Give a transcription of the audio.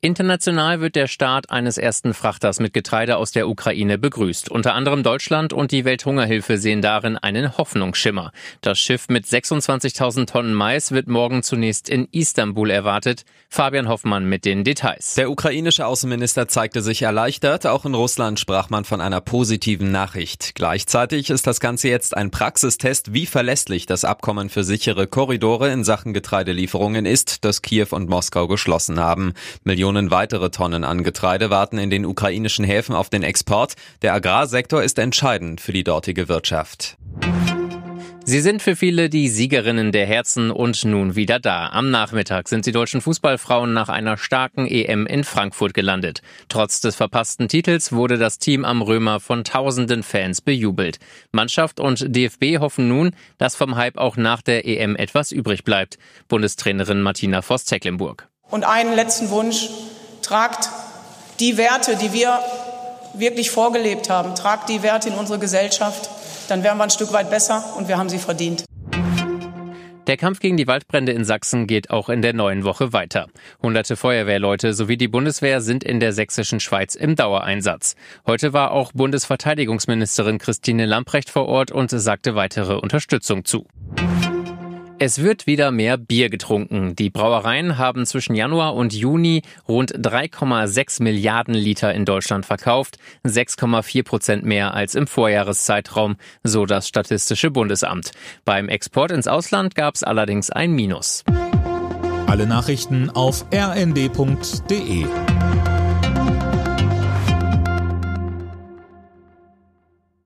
International wird der Start eines ersten Frachters mit Getreide aus der Ukraine begrüßt. Unter anderem Deutschland und die Welthungerhilfe sehen darin einen Hoffnungsschimmer. Das Schiff mit 26.000 Tonnen Mais wird morgen zunächst in Istanbul erwartet. Fabian Hoffmann mit den Details. Der ukrainische Außenminister zeigte sich erleichtert. Auch in Russland sprach man von einer positiven Nachricht. Gleichzeitig ist das Ganze jetzt ein Praxistest, wie verlässlich das Abkommen für sichere Korridore in Sachen Getreidelieferungen ist, das Kiew und Moskau geschlossen haben. Millionen Millionen weitere Tonnen an Getreide warten in den ukrainischen Häfen auf den Export. Der Agrarsektor ist entscheidend für die dortige Wirtschaft. Sie sind für viele die Siegerinnen der Herzen und nun wieder da. Am Nachmittag sind die deutschen Fußballfrauen nach einer starken EM in Frankfurt gelandet. Trotz des verpassten Titels wurde das Team am Römer von tausenden Fans bejubelt. Mannschaft und DFB hoffen nun, dass vom Hype auch nach der EM etwas übrig bleibt. Bundestrainerin Martina Voss-Tecklenburg. Und einen letzten Wunsch, tragt die Werte, die wir wirklich vorgelebt haben, tragt die Werte in unsere Gesellschaft, dann wären wir ein Stück weit besser und wir haben sie verdient. Der Kampf gegen die Waldbrände in Sachsen geht auch in der neuen Woche weiter. Hunderte Feuerwehrleute sowie die Bundeswehr sind in der sächsischen Schweiz im Dauereinsatz. Heute war auch Bundesverteidigungsministerin Christine Lamprecht vor Ort und sagte weitere Unterstützung zu. Es wird wieder mehr Bier getrunken. Die Brauereien haben zwischen Januar und Juni rund 3,6 Milliarden Liter in Deutschland verkauft, 6,4 Prozent mehr als im Vorjahreszeitraum, so das Statistische Bundesamt. Beim Export ins Ausland gab es allerdings ein Minus. Alle Nachrichten auf rnd.de